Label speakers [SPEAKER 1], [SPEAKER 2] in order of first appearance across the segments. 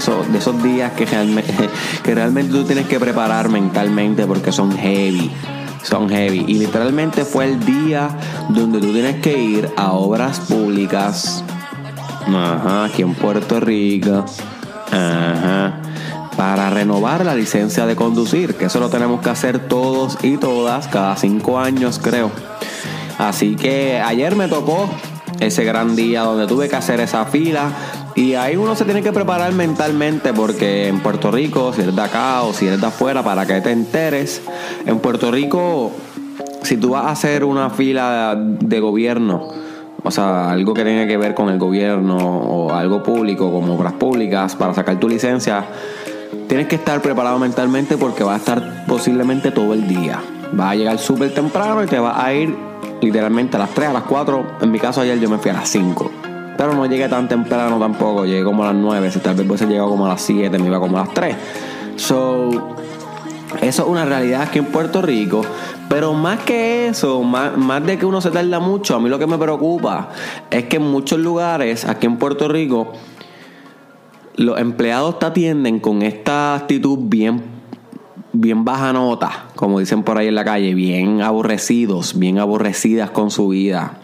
[SPEAKER 1] de esos, días que realmente, que realmente tú tienes que preparar mentalmente porque son heavy, son heavy. Y literalmente fue el día donde tú tienes que ir a obras públicas, ajá, aquí en Puerto Rico, ajá, para renovar la licencia de conducir, que eso lo tenemos que hacer todos y todas cada cinco años creo. Así que ayer me tocó ese gran día donde tuve que hacer esa fila. Y ahí uno se tiene que preparar mentalmente porque en Puerto Rico, si eres de acá o si eres de afuera, para que te enteres, en Puerto Rico, si tú vas a hacer una fila de gobierno, o sea, algo que tenga que ver con el gobierno o algo público, como obras públicas, para sacar tu licencia, tienes que estar preparado mentalmente porque va a estar posiblemente todo el día. Va a llegar súper temprano y te va a ir literalmente a las 3, a las 4. En mi caso ayer yo me fui a las 5. Pero no llegué tan temprano tampoco, llegué como a las 9. Si tal vez hubiese llegado como a las 7, me iba como a las 3. So, eso es una realidad aquí en Puerto Rico. Pero más que eso, más, más, de que uno se tarda mucho, a mí lo que me preocupa es que en muchos lugares aquí en Puerto Rico los empleados te atienden con esta actitud bien bien baja nota, como dicen por ahí en la calle, bien aborrecidos, bien aborrecidas con su vida.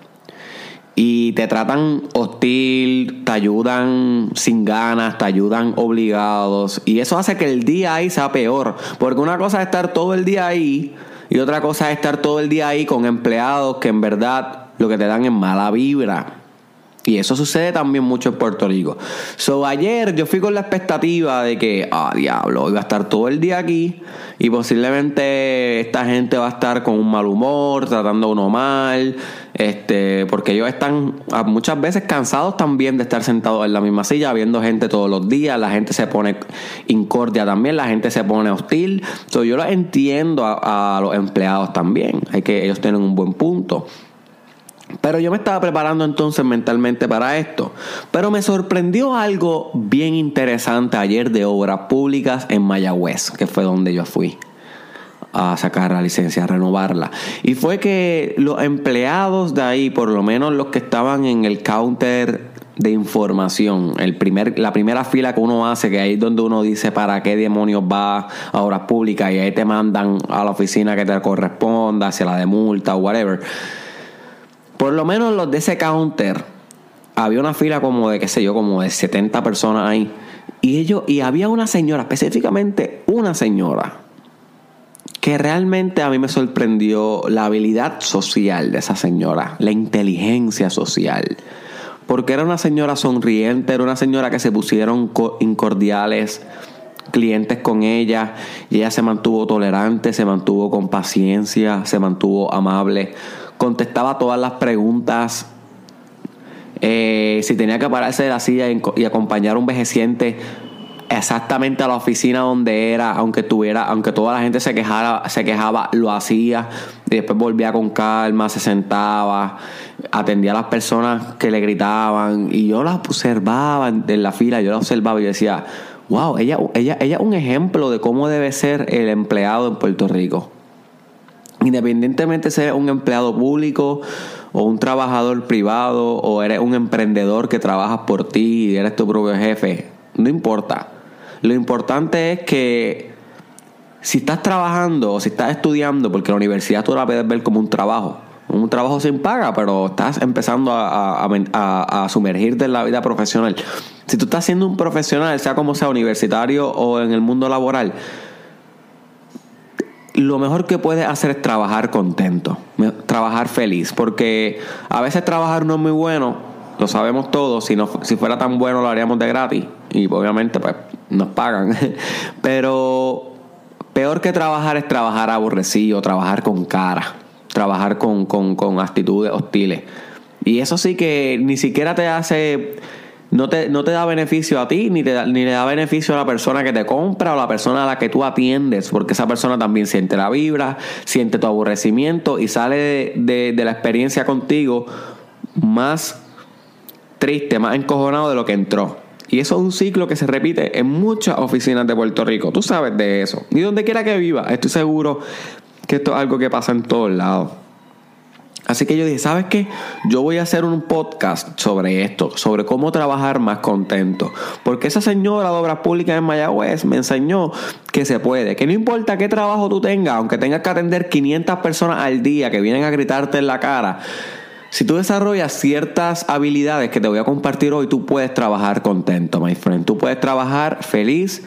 [SPEAKER 1] Y te tratan hostil, te ayudan sin ganas, te ayudan obligados. Y eso hace que el día ahí sea peor. Porque una cosa es estar todo el día ahí y otra cosa es estar todo el día ahí con empleados que en verdad lo que te dan es mala vibra. Y eso sucede también mucho en Puerto Rico. So, ayer yo fui con la expectativa de que, ah, diablo, iba a estar todo el día aquí y posiblemente esta gente va a estar con un mal humor, tratando a uno mal, este, porque ellos están ah, muchas veces cansados también de estar sentados en la misma silla, viendo gente todos los días, la gente se pone incordia también, la gente se pone hostil. So, yo lo entiendo a, a los empleados también, hay que ellos tienen un buen punto. Pero yo me estaba preparando entonces mentalmente para esto. Pero me sorprendió algo bien interesante ayer de obras públicas en Mayagüez, que fue donde yo fui a sacar la licencia, a renovarla. Y fue que los empleados de ahí, por lo menos los que estaban en el counter de información, el primer, la primera fila que uno hace, que ahí es donde uno dice para qué demonios va a obras públicas y ahí te mandan a la oficina que te corresponda, hacia la de multa o whatever por lo menos los de ese counter, había una fila como de, qué sé yo, como de 70 personas ahí. Y ellos, y había una señora, específicamente una señora, que realmente a mí me sorprendió la habilidad social de esa señora, la inteligencia social. Porque era una señora sonriente, era una señora que se pusieron incordiales clientes con ella y ella se mantuvo tolerante, se mantuvo con paciencia, se mantuvo amable contestaba todas las preguntas. Eh, si tenía que pararse de la silla y, acompañar a un vejeciente exactamente a la oficina donde era, aunque tuviera, aunque toda la gente se quejara, se quejaba, lo hacía y después volvía con calma, se sentaba, atendía a las personas que le gritaban y yo las observaba en la fila, yo las observaba y decía, wow, ella, ella, ella es un ejemplo de cómo debe ser el empleado en Puerto Rico. Independientemente eres un empleado público o un trabajador privado o eres un emprendedor que trabajas por ti y eres tu propio jefe, no importa. Lo importante es que si estás trabajando o si estás estudiando, porque la universidad tú la puedes ver como un trabajo, un trabajo sin paga, pero estás empezando a, a, sumergirte en la vida profesional. Si tú estás siendo un profesional, sea como sea universitario o en el mundo laboral, lo mejor que puedes hacer es trabajar contento, trabajar feliz, porque a veces trabajar no es muy bueno, lo sabemos todos, si, no, si fuera tan bueno lo haríamos de gratis y obviamente pues nos pagan, pero peor que trabajar es trabajar aborrecido, trabajar con cara, trabajar con, con, con actitudes hostiles. Y eso sí que ni siquiera te hace no te, no te da beneficio a ti, ni, te ni le da beneficio a la persona que te compra o la persona a la que tú atiendes, porque esa persona también siente la vibra, siente tu aborrecimiento y sale de, de la experiencia contigo más triste, más encojonado de lo que entró. Y eso es un ciclo que se repite en muchas oficinas de Puerto Rico. Tú sabes de eso. Y donde quiera que viva, estoy seguro que esto es algo que pasa en todos lados. Así que yo dije, ¿sabes qué? Yo voy a hacer un podcast sobre esto, sobre cómo trabajar más contento. Porque esa señora de obras públicas en Mayagüez me enseñó que se puede, que no importa qué trabajo tú tengas, aunque tengas que atender 500 personas al día que vienen a gritarte en la cara, si tú desarrollas ciertas habilidades que te voy a compartir hoy, tú puedes trabajar contento, my friend. Tú puedes trabajar feliz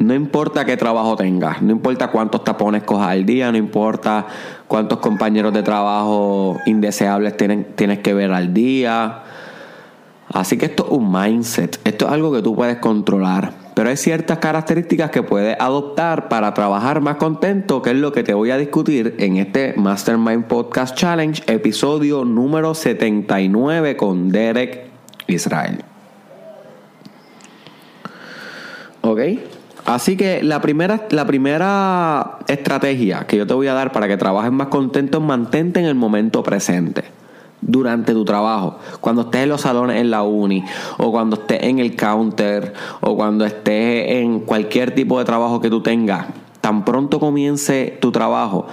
[SPEAKER 1] no importa qué trabajo tengas, no importa cuántos tapones cojas al día, no importa cuántos compañeros de trabajo indeseables tienes que ver al día. Así que esto es un mindset, esto es algo que tú puedes controlar. Pero hay ciertas características que puedes adoptar para trabajar más contento, que es lo que te voy a discutir en este Mastermind Podcast Challenge, episodio número 79 con Derek Israel. ¿Ok? Así que la primera, la primera estrategia que yo te voy a dar para que trabajes más contento es mantente en el momento presente durante tu trabajo, cuando estés en los salones en la uni, o cuando estés en el counter, o cuando estés en cualquier tipo de trabajo que tú tengas, tan pronto comience tu trabajo,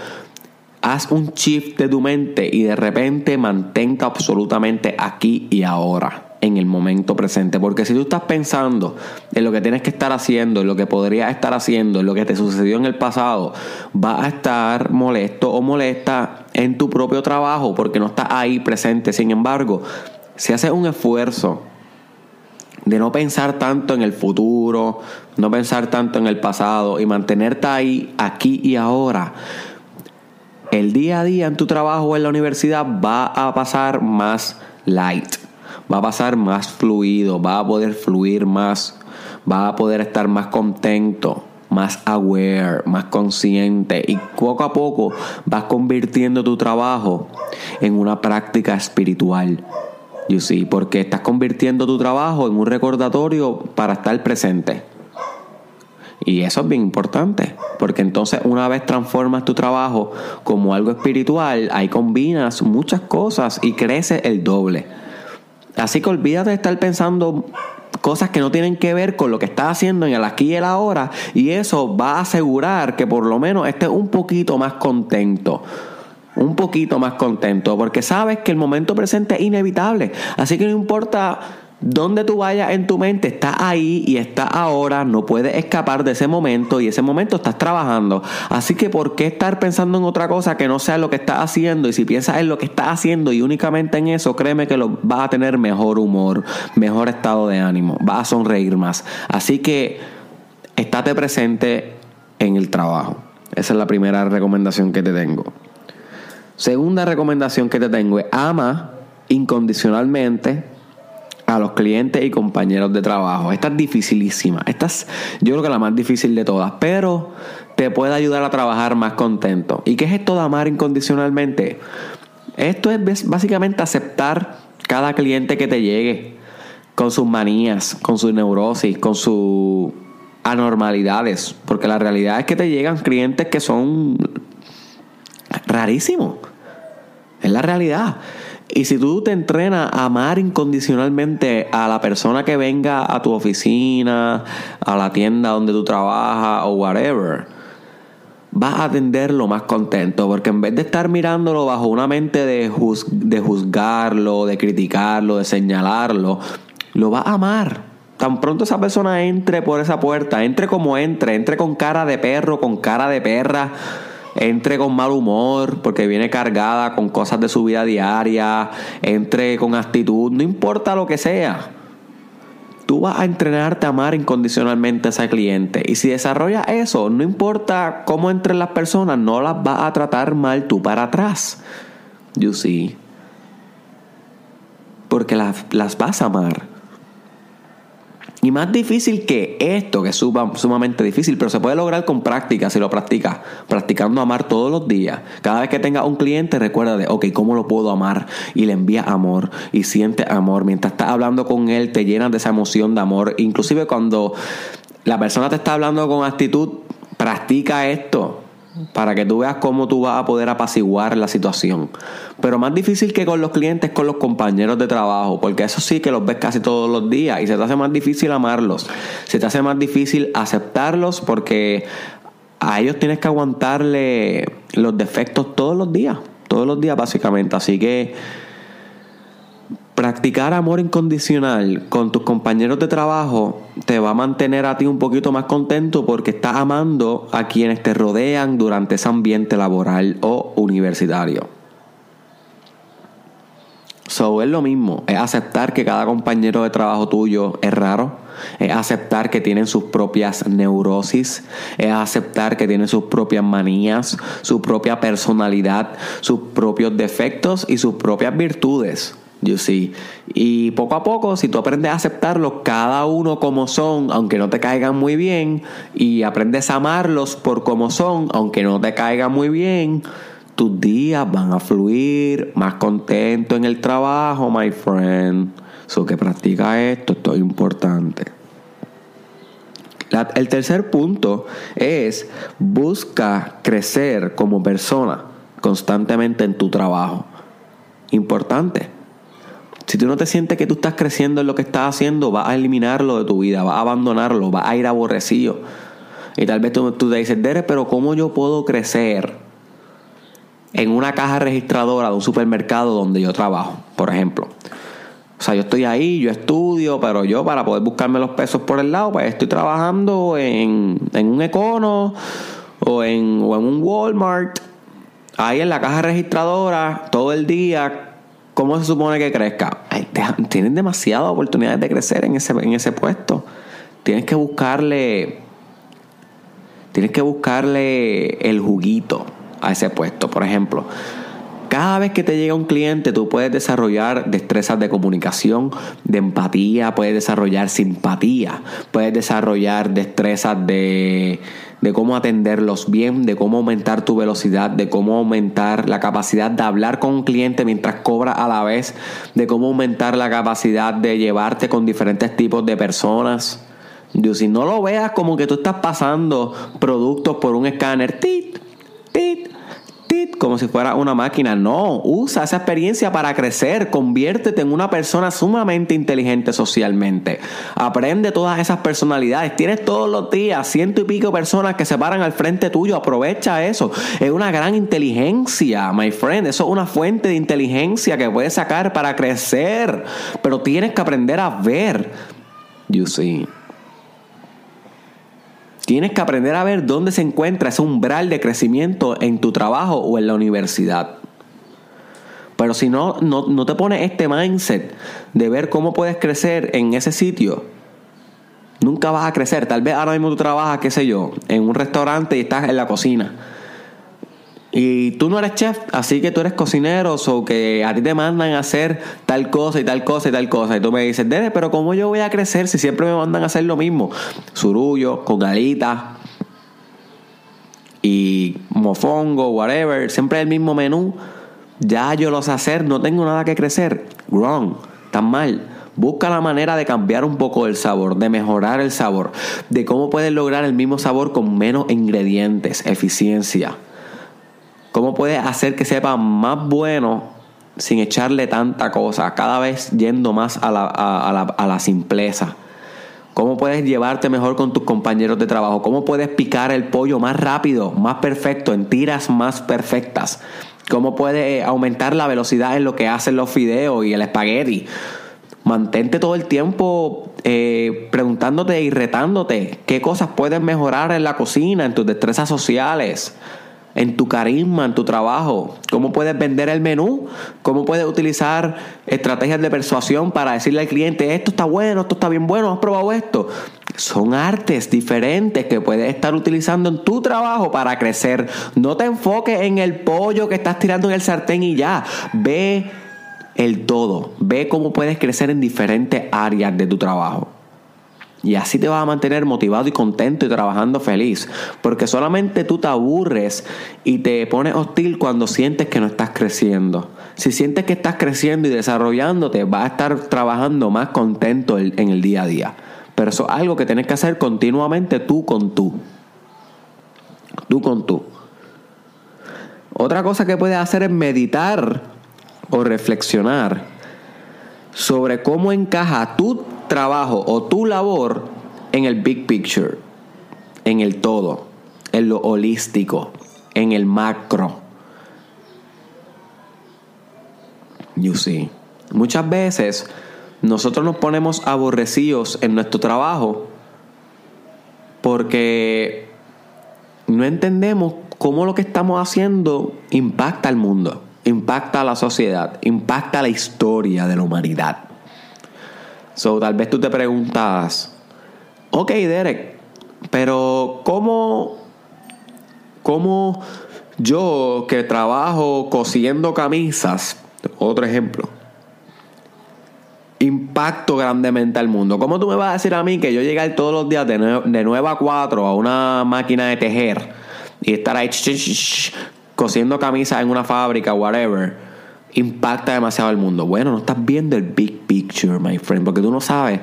[SPEAKER 1] haz un shift de tu mente y de repente mantente absolutamente aquí y ahora en el momento presente. Porque si tú estás pensando en lo que tienes que estar haciendo, en lo que podrías estar haciendo, en lo que te sucedió en el pasado, vas a estar molesto o molesta en tu propio trabajo porque no estás ahí presente. Sin embargo, si haces un esfuerzo de no pensar tanto en el futuro, no pensar tanto en el pasado y mantenerte ahí, aquí y ahora, el día a día en tu trabajo o en la universidad va a pasar más light va a pasar más fluido, va a poder fluir más, va a poder estar más contento, más aware, más consciente y poco a poco vas convirtiendo tu trabajo en una práctica espiritual. You see, porque estás convirtiendo tu trabajo en un recordatorio para estar presente. Y eso es bien importante, porque entonces una vez transformas tu trabajo como algo espiritual, ahí combinas muchas cosas y crece el doble. Así que olvídate de estar pensando cosas que no tienen que ver con lo que estás haciendo en el aquí y el ahora y eso va a asegurar que por lo menos estés un poquito más contento. Un poquito más contento porque sabes que el momento presente es inevitable. Así que no importa donde tú vayas en tu mente, está ahí y está ahora, no puedes escapar de ese momento y ese momento estás trabajando. Así que ¿por qué estar pensando en otra cosa que no sea lo que estás haciendo? Y si piensas en lo que estás haciendo y únicamente en eso, créeme que lo, vas a tener mejor humor, mejor estado de ánimo, vas a sonreír más. Así que estate presente en el trabajo. Esa es la primera recomendación que te tengo. Segunda recomendación que te tengo es ama incondicionalmente a los clientes y compañeros de trabajo. Esta es dificilísima. Esta es, yo creo que la más difícil de todas, pero te puede ayudar a trabajar más contento. ¿Y qué es esto de amar incondicionalmente? Esto es básicamente aceptar cada cliente que te llegue con sus manías, con sus neurosis, con sus anormalidades, porque la realidad es que te llegan clientes que son rarísimos. Es la realidad. Y si tú te entrenas a amar incondicionalmente a la persona que venga a tu oficina, a la tienda donde tú trabajas o whatever, vas a atenderlo más contento. Porque en vez de estar mirándolo bajo una mente de, de juzgarlo, de criticarlo, de señalarlo, lo vas a amar. Tan pronto esa persona entre por esa puerta, entre como entre, entre con cara de perro, con cara de perra entre con mal humor porque viene cargada con cosas de su vida diaria, entre con actitud, no importa lo que sea. Tú vas a entrenarte a amar incondicionalmente a ese cliente. Y si desarrollas eso, no importa cómo entren las personas, no las vas a tratar mal tú para atrás. You see. Porque las, las vas a amar. Y más difícil que esto, que es sumamente difícil, pero se puede lograr con práctica si lo practicas. Practicando amar todos los días. Cada vez que tengas un cliente, recuerda de, ok, ¿cómo lo puedo amar? Y le envías amor y siente amor. Mientras estás hablando con él, te llenas de esa emoción de amor. Inclusive cuando la persona te está hablando con actitud, practica esto para que tú veas cómo tú vas a poder apaciguar la situación. Pero más difícil que con los clientes, con los compañeros de trabajo, porque eso sí que los ves casi todos los días y se te hace más difícil amarlos, se te hace más difícil aceptarlos porque a ellos tienes que aguantarle los defectos todos los días. Todos los días básicamente. Así que practicar amor incondicional con tus compañeros de trabajo te va a mantener a ti un poquito más contento porque estás amando a quienes te rodean durante ese ambiente laboral o universitario. So es lo mismo, es aceptar que cada compañero de trabajo tuyo es raro, es aceptar que tienen sus propias neurosis, es aceptar que tienen sus propias manías, su propia personalidad, sus propios defectos y sus propias virtudes. You see. Y poco a poco, si tú aprendes a aceptarlos cada uno como son, aunque no te caigan muy bien, y aprendes a amarlos por como son, aunque no te caigan muy bien, tus días van a fluir más contento en el trabajo, my friend. So que practica esto, esto es importante. el tercer punto es busca crecer como persona constantemente en tu trabajo. Importante. Si tú no te sientes que tú estás creciendo en lo que estás haciendo, vas a eliminarlo de tu vida, vas a abandonarlo, vas a ir aborrecido. Y tal vez tú, tú te dices, Dere, pero ¿cómo yo puedo crecer? en una caja registradora de un supermercado donde yo trabajo, por ejemplo. O sea, yo estoy ahí, yo estudio, pero yo para poder buscarme los pesos por el lado, pues estoy trabajando en, un Econo o en, o en un Walmart, ahí en la caja registradora, todo el día. ¿Cómo se supone que crezca? tienen demasiadas oportunidades de crecer en ese, en ese puesto. Tienes que buscarle. Tienes que buscarle el juguito a ese puesto. Por ejemplo, cada vez que te llega un cliente, tú puedes desarrollar destrezas de comunicación, de empatía, puedes desarrollar simpatía, puedes desarrollar destrezas de, de cómo atenderlos bien, de cómo aumentar tu velocidad, de cómo aumentar la capacidad de hablar con un cliente mientras cobra a la vez, de cómo aumentar la capacidad de llevarte con diferentes tipos de personas. Yo, si no lo veas como que tú estás pasando productos por un escáner, tit, como si fuera una máquina. No, usa esa experiencia para crecer, conviértete en una persona sumamente inteligente socialmente. Aprende todas esas personalidades. Tienes todos los días ciento y pico personas que se paran al frente tuyo. Aprovecha eso. Es una gran inteligencia, my friend. Eso es una fuente de inteligencia que puedes sacar para crecer. Pero tienes que aprender a ver. You see. Tienes que aprender a ver dónde se encuentra ese umbral de crecimiento en tu trabajo o en la universidad. Pero si no, no, te pones este mindset de ver cómo puedes crecer en ese sitio, nunca vas a crecer. Tal vez ahora mismo tú trabajas, qué sé yo, en un restaurante y estás en la cocina y tú no eres chef, así que tú eres cocinero, o que a ti te mandan a hacer tal cosa y tal cosa y tal cosa. Y tú me dices, Dede, pero ¿cómo yo voy a crecer si siempre me mandan a hacer lo mismo? Surullo, con galitas y mofongo, whatever, siempre el mismo menú. Ya yo lo sé hacer, no tengo nada que crecer. Wrong, tan mal. Busca la manera de cambiar un poco el sabor, de mejorar el sabor, de cómo puedes lograr el mismo sabor con menos ingredientes, eficiencia. ¿Cómo puedes hacer que sepa más bueno sin echarle tanta cosa? Cada vez yendo más a la, a la simpleza. ¿Cómo puedes llevarte mejor con tus compañeros de trabajo? ¿Cómo puedes picar el pollo más rápido, más perfecto, en tiras más perfectas? ¿Cómo puedes aumentar la velocidad en lo que hacen los fideos y el espagueti? Mantente todo el tiempo eh, preguntándote y retándote qué cosas puedes mejorar en la cocina, en tus destrezas sociales en tu carisma, en tu trabajo, cómo puedes vender el menú, cómo puedes utilizar estrategias de persuasión para decirle al cliente, esto está bueno, esto está bien bueno, has probado esto. Son artes diferentes que puedes estar utilizando en tu trabajo para crecer. No te enfoques en el pollo que estás tirando en el sartén y ya. Ve el todo. Ve cómo puedes crecer en diferentes áreas de tu trabajo. Y así te vas a mantener motivado y contento y trabajando feliz. Porque solamente tú te aburres y te pones hostil cuando sientes que no estás creciendo. Si sientes que estás creciendo y desarrollándote, vas a estar trabajando más contento en el día a día. Pero eso es algo que tienes que hacer continuamente tú con tú. Tú con tú. Otra cosa que puedes hacer es meditar o reflexionar sobre cómo encaja tu trabajo o tu labor en el big picture, en el todo, en lo holístico, en el macro. You see. Muchas veces nosotros nos ponemos aborrecidos en nuestro trabajo porque no entendemos cómo lo que estamos haciendo impacta al mundo, impacta a la sociedad, impacta a la historia de la humanidad. So, tal vez tú te preguntas, ok Derek, pero ¿cómo, cómo yo que trabajo cosiendo camisas, otro ejemplo, impacto grandemente al mundo. ¿Cómo tú me vas a decir a mí que yo llegar todos los días de, 9, a 4 a una máquina de tejer y estar ahí cosiendo camisas en una fábrica, whatever, impacta demasiado al mundo? Bueno, no estás viendo el big picture, my friend, porque tú no sabes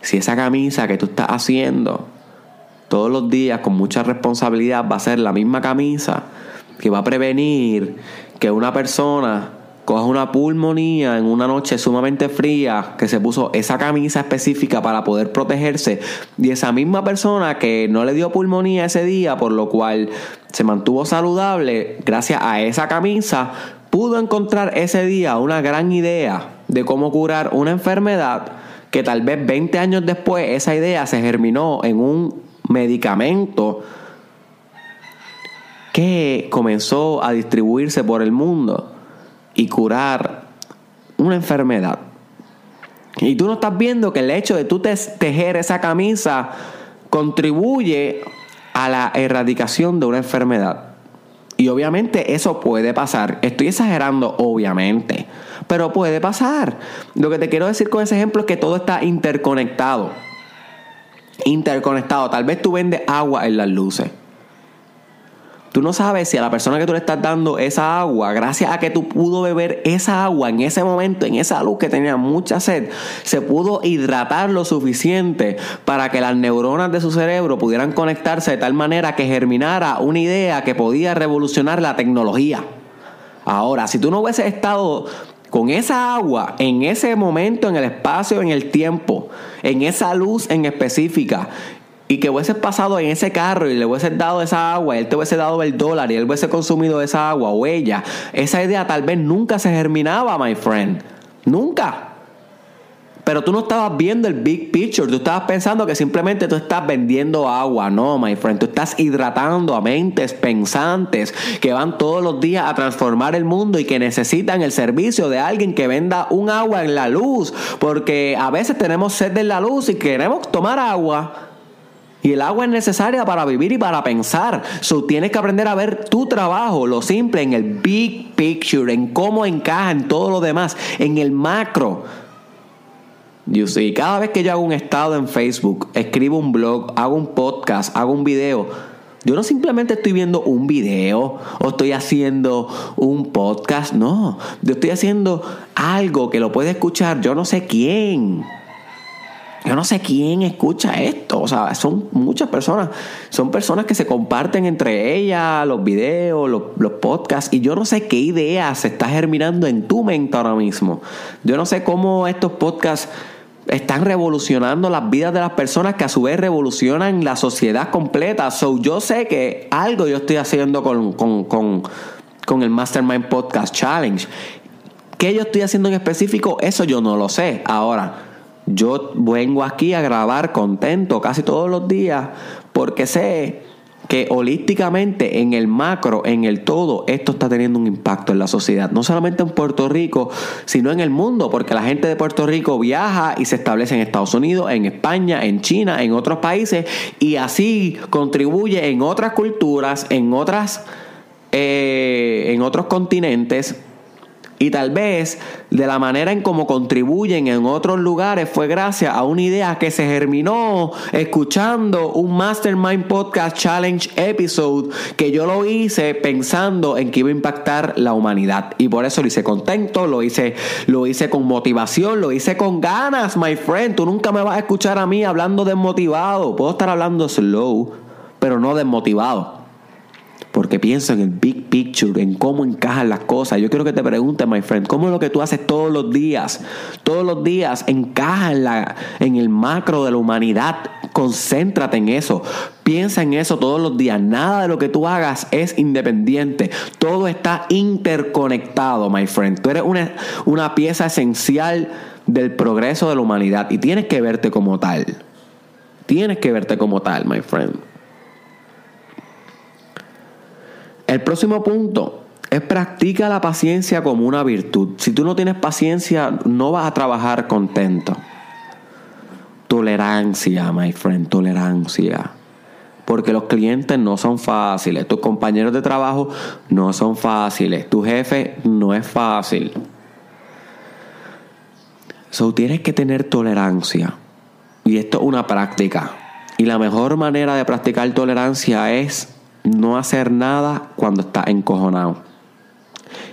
[SPEAKER 1] si esa camisa que tú estás haciendo todos los días con mucha responsabilidad va a ser la misma camisa que va a prevenir que una persona coja una pulmonía en una noche sumamente fría, que se puso esa camisa específica para poder protegerse, y esa misma persona que no le dio pulmonía ese día, por lo cual se mantuvo saludable, gracias a esa camisa, pudo encontrar ese día una gran idea de cómo curar una enfermedad que tal vez 20 años después esa idea se germinó en un medicamento que comenzó a distribuirse por el mundo y curar una enfermedad. Y tú no estás viendo que el hecho de tú tejer esa camisa contribuye a la erradicación de una enfermedad. Y obviamente eso puede pasar. Estoy exagerando, obviamente. Pero puede pasar. Lo que te quiero decir con ese ejemplo es que todo está interconectado. Interconectado. Tal vez tú vendes agua en las luces. Tú no sabes si a la persona que tú le estás dando esa agua, gracias a que tú pudo beber esa agua en ese momento, en esa luz que tenía mucha sed, se pudo hidratar lo suficiente para que las neuronas de su cerebro pudieran conectarse de tal manera que germinara una idea que podía revolucionar la tecnología. Ahora, si tú no hubieses estado con esa agua en ese momento, en el espacio, en el tiempo, en esa luz en específica, y que hubiese pasado en ese carro y le hubiese dado esa agua, él te hubiese dado el dólar y él hubiese consumido esa agua o ella, esa idea tal vez nunca se germinaba, my friend. Nunca. Pero tú no estabas viendo el big picture, tú estabas pensando que simplemente tú estás vendiendo agua. No, my friend, tú estás hidratando a mentes pensantes que van todos los días a transformar el mundo y que necesitan el servicio de alguien que venda un agua en la luz. Porque a veces tenemos sed de la luz y queremos tomar agua y el agua es necesaria para vivir y para pensar. So, tienes que aprender a ver tu trabajo, lo simple, en el big picture, en cómo encaja en todo lo demás, en el macro. You see, cada vez que yo hago un estado en Facebook, escribo un blog, hago un podcast, hago un video, yo no simplemente estoy viendo un video o estoy haciendo un podcast, no. Yo estoy haciendo algo que lo puede escuchar yo no sé quién. Yo no sé quién escucha esto. O sea, son muchas personas. Son personas que se comparten entre ellas los videos, los, podcasts. Y yo no sé qué idea se está germinando en tu mente ahora mismo. Yo no sé cómo estos podcasts están revolucionando las vidas de las personas que a su vez revolucionan la sociedad completa. So, yo sé que algo yo estoy haciendo con, con, con, con el Mastermind Podcast Challenge. ¿Qué yo estoy haciendo en específico? Eso yo no lo sé. Ahora. Yo vengo aquí a grabar contento casi todos los días porque sé que holísticamente en el macro, en el todo, esto está teniendo un impacto en la sociedad, no solamente en Puerto Rico, sino en el mundo, porque la gente de Puerto Rico viaja y se establece en Estados Unidos, en España, en China, en otros países, y así contribuye en otras culturas, en otras, eh, en otros continentes y tal vez de la manera en cómo contribuyen en otros lugares fue gracias a una idea que se germinó escuchando un Mastermind Podcast Challenge episode que yo lo hice pensando en que iba a impactar la humanidad. Y por eso lo hice contento, lo hice, lo hice con motivación, lo hice con ganas, my friend. Tú nunca me vas a escuchar a mí hablando desmotivado. Puedo estar hablando slow, pero no desmotivado. Porque pienso en el big picture, en cómo encajan las cosas. Yo quiero que te preguntes, my friend, ¿cómo es lo que tú haces todos los días? Todos los días encaja en, la, en el macro de la humanidad. Concéntrate en eso. Piensa en eso todos los días. Nada de lo que tú hagas es independiente. Todo está interconectado, my friend. Tú eres una, una pieza esencial del progreso de la humanidad y tienes que verte como tal. Tienes que verte como tal, my friend. El próximo punto es practica la paciencia como una virtud. Si tú no tienes paciencia, no vas a trabajar contento. Tolerancia, my friend, tolerancia. Porque los clientes no son fáciles, tus compañeros de trabajo no son fáciles, tu jefe no es fácil. So tienes que tener tolerancia. Y esto es una práctica. Y la mejor manera de practicar tolerancia es no hacer nada cuando estás encojonado.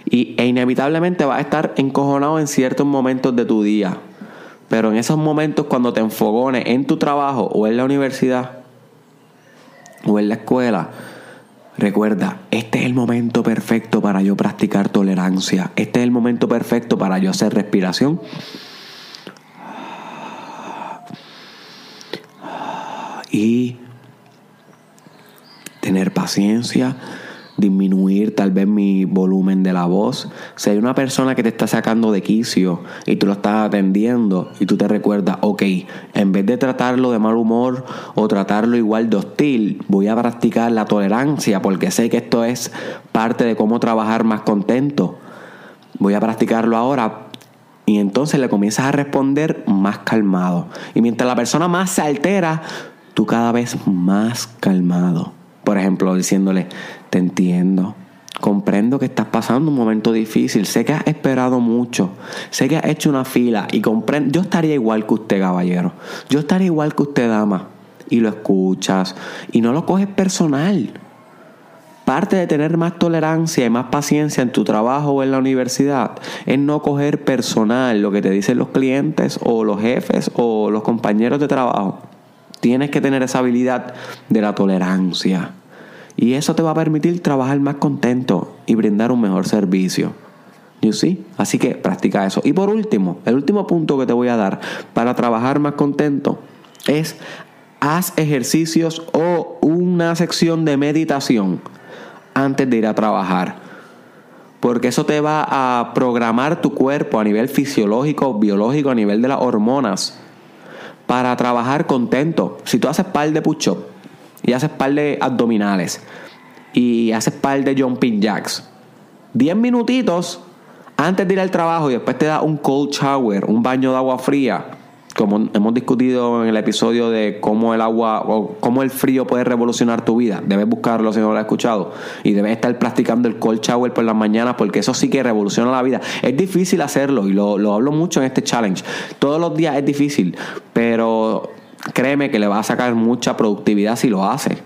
[SPEAKER 1] Y, e inevitablemente vas a estar encojonado en ciertos momentos de tu día. Pero en esos momentos cuando te enfogones en tu trabajo o en la universidad o en la escuela, recuerda, este es el momento perfecto para yo practicar tolerancia. Este es el momento perfecto para yo hacer respiración. Y paciencia, disminuir tal vez mi volumen de la voz. Si hay una persona que te está sacando de quicio y tú lo estás atendiendo y tú te recuerdas, ok, en vez de tratarlo de mal humor o tratarlo igual de hostil, voy a practicar la tolerancia porque sé que esto es parte de cómo trabajar más contento. Voy a practicarlo ahora. Y entonces le comienzas a responder más calmado. Y mientras la persona más se altera, tú cada vez más calmado. Por ejemplo, diciéndole, te entiendo, comprendo que estás pasando un momento difícil, sé que has esperado mucho, sé que has hecho una fila y comprendo, yo estaría igual que usted, caballero, yo estaría igual que usted, dama, y lo escuchas y no lo coges personal. Parte de tener más tolerancia y más paciencia en tu trabajo o en la universidad es no coger personal lo que te dicen los clientes o los jefes o los compañeros de trabajo. Tienes que tener esa habilidad de la tolerancia. Y eso te va a permitir trabajar más contento y brindar un mejor servicio. You see? Así que practica eso. Y por último, el último punto que te voy a dar para trabajar más contento es haz ejercicios o una sección de meditación antes de ir a trabajar. Porque eso te va a programar tu cuerpo a nivel fisiológico, biológico, a nivel de las hormonas, para trabajar contento. Si tú haces par de push y haces par de abdominales y haces par de jumping jacks. 10 minutitos antes de ir al trabajo y después te da un cold shower, un baño de agua fría, como hemos discutido en el episodio de cómo el agua o cómo el frío puede revolucionar tu vida. Debes buscarlo si no lo has escuchado y debes estar practicando el cold shower por las mañanas porque eso sí que revoluciona la vida. Es difícil hacerlo y lo, lo hablo mucho en este challenge. Todos los días es difícil, pero créeme que le va a sacar mucha productividad si lo hace.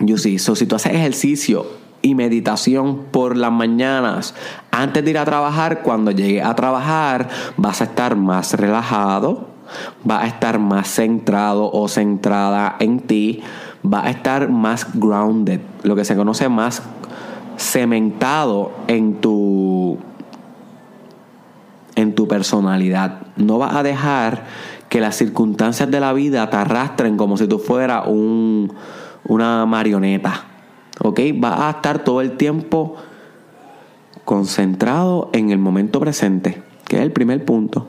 [SPEAKER 1] Yo sí, si tú haces ejercicio y meditación por las mañanas antes de ir a trabajar, cuando llegue a trabajar vas a estar más relajado, vas a estar más centrado o centrada en ti, vas a estar más grounded, lo que se conoce más cementado en tu en tu personalidad. No vas a dejar que las circunstancias de la vida te arrastren como si tú fueras un, una marioneta. ¿Ok? Vas a estar todo el tiempo concentrado en el momento presente, que es el primer punto.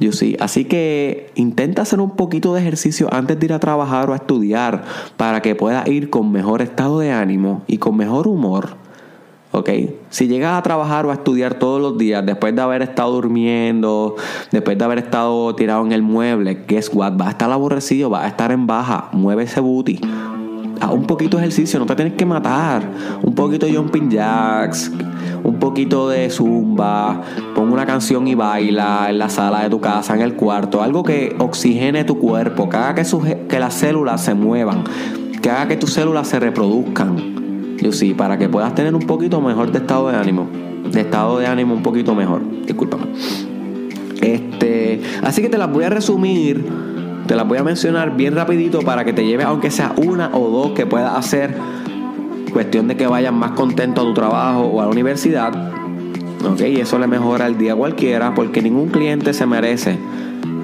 [SPEAKER 1] Yo sí, así que intenta hacer un poquito de ejercicio antes de ir a trabajar o a estudiar para que puedas ir con mejor estado de ánimo y con mejor humor ¿ok? Si llegas a trabajar o a estudiar todos los días después de haber estado durmiendo, después de haber estado tirado en el mueble, guess what? Vas a estar aborrecido, vas a estar en baja, mueve ese booty. Haz un poquito de ejercicio, no te tienes que matar. Un poquito de jumping jacks, un poquito de zumba, pon una canción y baila en la sala de tu casa, en el cuarto, algo que oxigene tu cuerpo, que haga que, que las células se muevan, que haga que tus células se reproduzcan sí, para que puedas tener un poquito mejor de estado de ánimo. De estado de ánimo un poquito mejor. Discúlpame. Este, así que te las voy a resumir, te las voy a mencionar bien rapidito para que te lleves, aunque sea una o dos que puedas hacer Cuestión de que vayan más contentos a tu trabajo o a la universidad. ¿Ok? Y eso le mejora el día a cualquiera porque ningún cliente se merece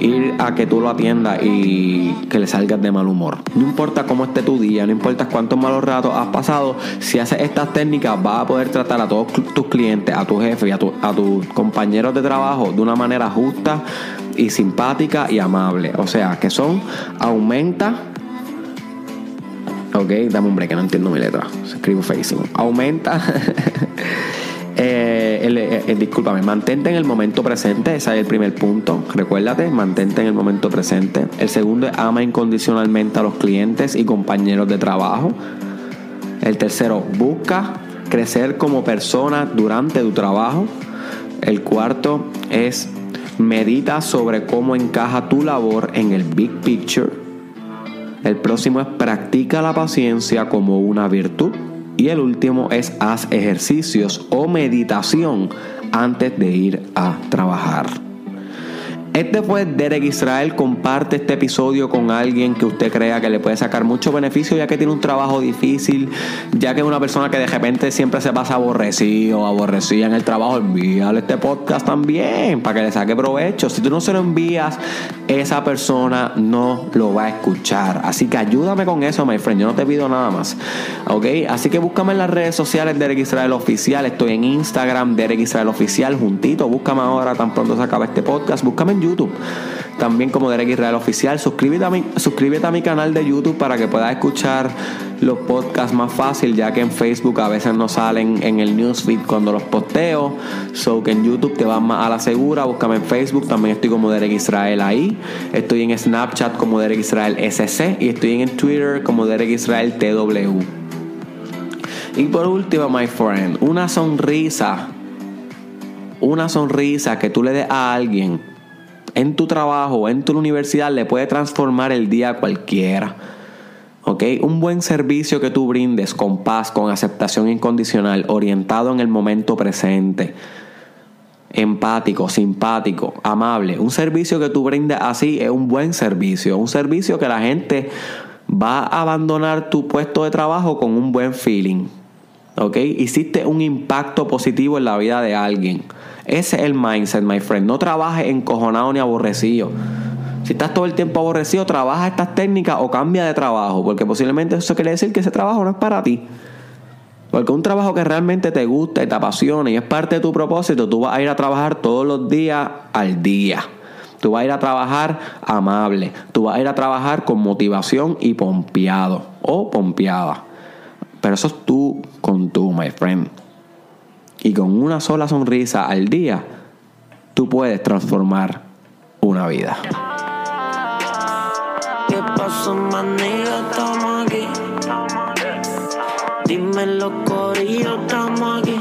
[SPEAKER 1] ir a que tú lo atiendas y que le salgas de mal humor. No importa cómo esté tu día, no importa cuántos malos ratos has pasado, si haces estas técnicas vas a poder tratar a todos tus clientes, a tu jefe y a, a tus compañeros de trabajo de una manera justa y simpática y amable. O sea, que son aumenta Ok, dame un break, que no entiendo mi letra. Escribo facing. Aumenta Eh, eh, eh, discúlpame, mantente en el momento presente, ese es el primer punto. Recuérdate, mantente en el momento presente. El segundo es ama incondicionalmente a los clientes y compañeros de trabajo. El tercero, busca crecer como persona durante tu trabajo. El cuarto es medita sobre cómo encaja tu labor en el big picture. El próximo es practica la paciencia como una virtud. Y el último es haz ejercicios o meditación antes de ir a trabajar. Este fue Derek Israel. Comparte este episodio con alguien que usted crea que le puede sacar mucho beneficio, ya que tiene un trabajo difícil, ya que es una persona que de repente siempre se pasa aborrecido, aborrecida en el trabajo. Envíale este podcast también para que le saque provecho. Si tú no se lo envías, esa persona no lo va a escuchar. Así que ayúdame con eso, my friend. Yo no te pido nada más. ¿Ok? Así que búscame en las redes sociales Derek Israel Oficial. Estoy en Instagram, Derek Israel Oficial, juntito. Búscame ahora, tan pronto se acaba este podcast. Búscame en YouTube. También como Derek Israel Oficial. Suscríbete a, mi, suscríbete a mi canal de YouTube para que puedas escuchar los podcasts más fácil, ya que en Facebook a veces no salen en el newsfeed cuando los posteo. So que en YouTube te vas más a la segura. Búscame en Facebook. También estoy como Derek Israel ahí. Estoy en Snapchat como Derek Israel SC. Y estoy en Twitter como Derek Israel TW. Y por último, my friend, una sonrisa. Una sonrisa que tú le des a alguien en tu trabajo en tu universidad le puede transformar el día a cualquiera. ¿Ok? Un buen servicio que tú brindes con paz, con aceptación incondicional, orientado en el momento presente, empático, simpático, amable. Un servicio que tú brindes así es un buen servicio. Un servicio que la gente va a abandonar tu puesto de trabajo con un buen feeling. ¿Ok? Hiciste un impacto positivo en la vida de alguien. Ese es el mindset, my friend. No trabajes encojonado ni aborrecido. Si estás todo el tiempo aborrecido, trabaja estas técnicas o cambia de trabajo, porque posiblemente eso quiere decir que ese trabajo no es para ti. Porque un trabajo que realmente te gusta y te apasiona y es parte de tu propósito, tú vas a ir a trabajar todos los días al día. Tú vas a ir a trabajar amable. Tú vas a ir a trabajar con motivación y pompeado o pompeada. Pero eso es tú con tú, my friend. Y con una sola sonrisa al día, tú puedes transformar una vida.
[SPEAKER 2] ¿Qué pasó, manilla? Estamos aquí. Dime los corillos, estamos aquí.